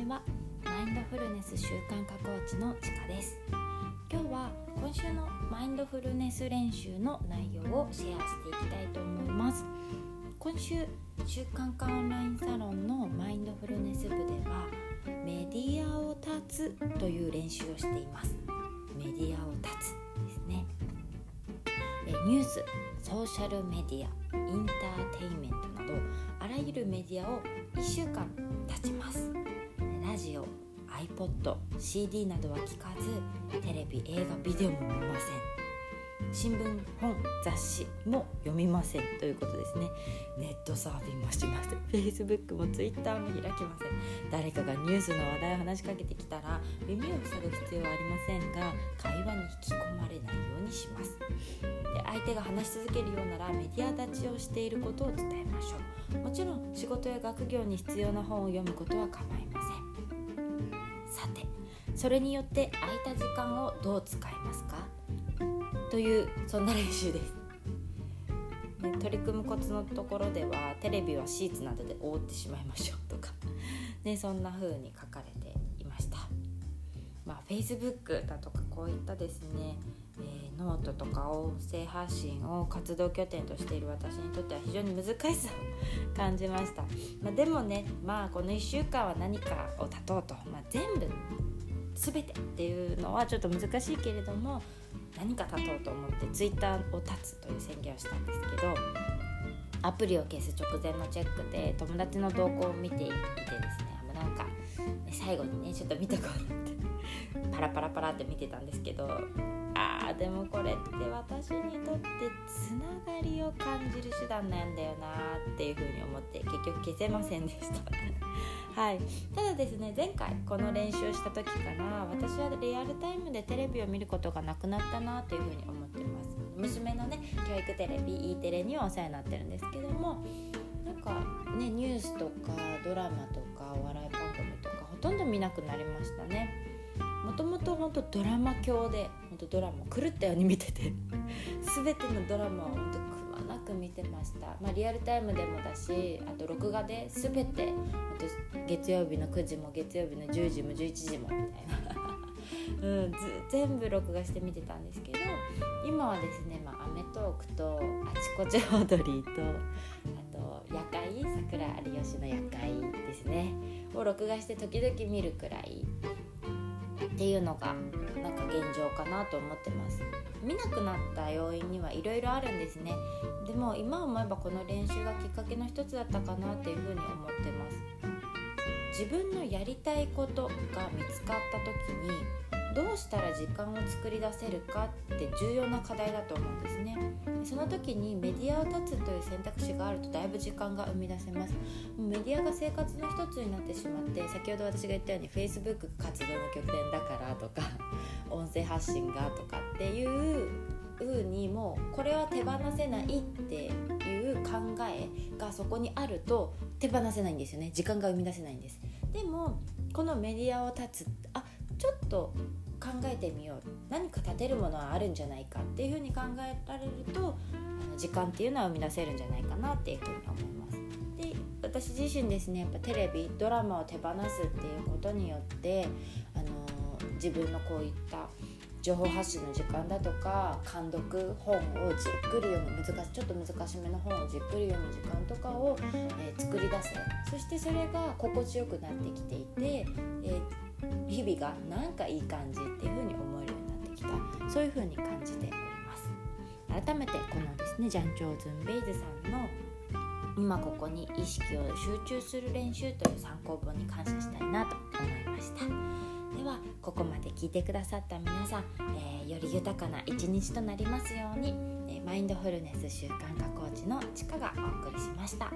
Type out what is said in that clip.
ちはマインドフルネス習慣化コーチのちかです。今日は今週のマインドフルネス練習の内容をシェアしていきたいと思います。今週習慣化オンラインサロンのマインドフルネス部ではメディアを立つという練習をしています。メディアを立つですね。えニュースソーシャルメディアインターテイメントなどあらゆるメディアを1週間経ちます。ジオ iPod、CD などは聞かずテレビ、映画、ビデオも見ません。新聞本雑誌も読みません。ということですね。ネットサーフィンもしません。Facebook も Twitter も開きません。誰かがニュースの話題を話しかけてきたら耳を塞ぐ必要はありませんが会話に引き込まれないようにします。で相手が話し続けるようならメディア立ちをしていることを伝えましょう。もちろん仕事や学業に必要な本を読むことは構いません。さてそれによって空いた時間をどう使いますか？というそんな練習です。取り組むコツのところではテレビはシーツなどで覆ってしまいましょうとか、ね、そんな風に書かれていました、まあ、Facebook だとかこういったですね、えー、ノートとか音声発信を活動拠点としている私にとっては非常に難しさを感じました、まあ、でもねまあこの1週間は何かを断とうと、まあ、全部全てっていうのはちょっと難しいけれども何か立とうと思ってツイッターを立つという宣言をしたんですけどアプリを消す直前のチェックで友達の動向を見ていてですねなんか最後にねちょっと見とこうって。パラパラパラって見てたんですけどあーでもこれって私にとってつながりを感じる手段なんだよなっていうふうに思って結局消せませんでした。はい、ただですね前回この練習した時から私はリアルタイムでテレビを見ることがなくなったなというふうに思ってます。娘のね教育テレビ E テレにはお世話になってるんですけどもなんかねニュースとかドラマとかお笑い番組とかほとんど見なくなりましたね。と本当ドラマ教で本当ドラマ狂ったように見てて 全てのドラマを本当なく見てました、まあ、リアルタイムでもだしあと録画で全て月曜日の9時も月曜日の10時も11時もみたいな。うん、全部録画して見てたんですけど今はですね「まあ、アメトーーク」と「あちこちオードリーと」あと「夜会桜有吉の夜会」ですね。を録画して時々見るくらい。っていうのがなんか現状かなと思ってます。見なくなった要因にはいろいろあるんですね。でも今思えばこの練習がきっかけの一つだったかなっていうふうに思ってます。自分のやりたいことが見つかった時にどうしたら時間を作り出せるかって重要な課題だと思うんですね。その時にメディアを立つという選択肢があるとだいぶ時間が生み出せます。メディアが生活の一つになってしまって先ほど私が言ったように Facebook 活動の拠点だからとか 音声発信がとかっていう風にもうこれは手放せないっていう考えがそこにあると手放せないんですよね。時間が生み出せないんです。でもこのメディアを立つあちょっと考えてみよう何か立てるものはあるんじゃないかっていうふうに考えられるとあの時間っていうのは生み出せるんじゃないかなっていうふうに思います。で私自身ですねやっぱテレビドラマを手放すっていうことによってあの自分のこういった情報発信の時間だとか監読本をじっくり読む難しちょっと難しめの本をじっくり読む時間とかを、えー、作り出せそしてそれが心地よくなってきていて、えー日々がなんかいい感じっていう風に思えるようになってきたそういう風に感じております改めてこのですねジャン・チョーズン・ベイズさんの今ここに意識を集中する練習という参考本に感謝したいなと思いましたではここまで聞いてくださった皆さん、えー、より豊かな一日となりますように、えー、マインドフルネス習慣化コーチのちかがお送りしました。